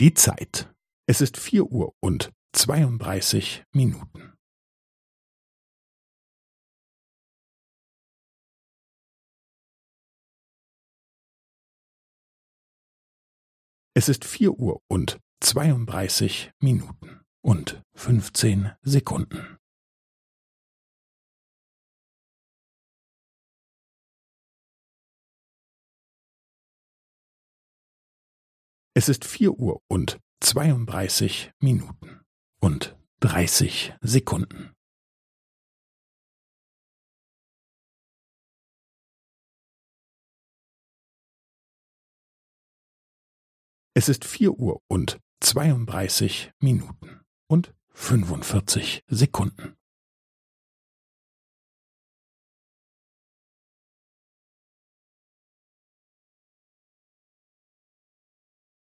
Die Zeit. Es ist vier Uhr und zweiunddreißig Minuten. Es ist vier Uhr und zweiunddreißig Minuten und fünfzehn Sekunden. Es ist vier Uhr und zweiunddreißig Minuten und dreißig Sekunden. Es ist vier Uhr und zweiunddreißig Minuten und fünfundvierzig Sekunden.